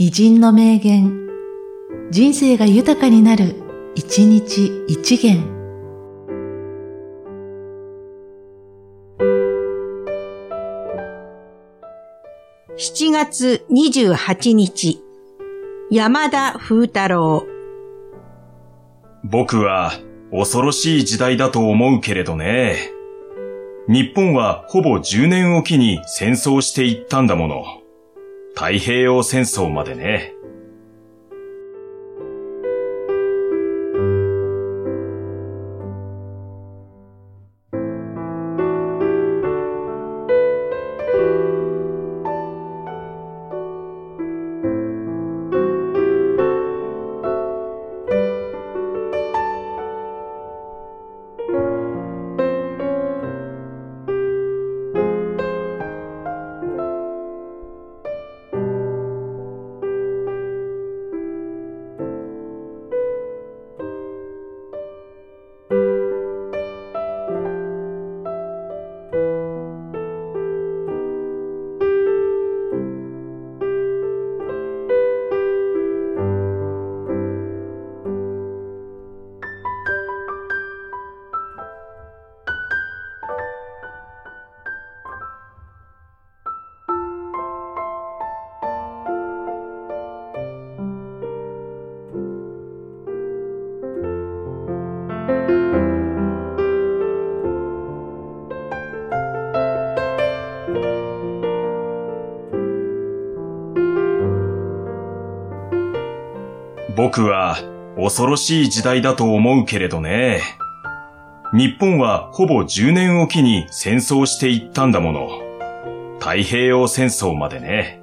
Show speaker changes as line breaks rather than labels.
偉人の名言、人生が豊かになる、一日一元。
7月28日、山田風太郎。
僕は恐ろしい時代だと思うけれどね。日本はほぼ10年おきに戦争していったんだもの。太平洋戦争までね。僕は恐ろしい時代だと思うけれどね。日本はほぼ10年おきに戦争していったんだもの。太平洋戦争までね。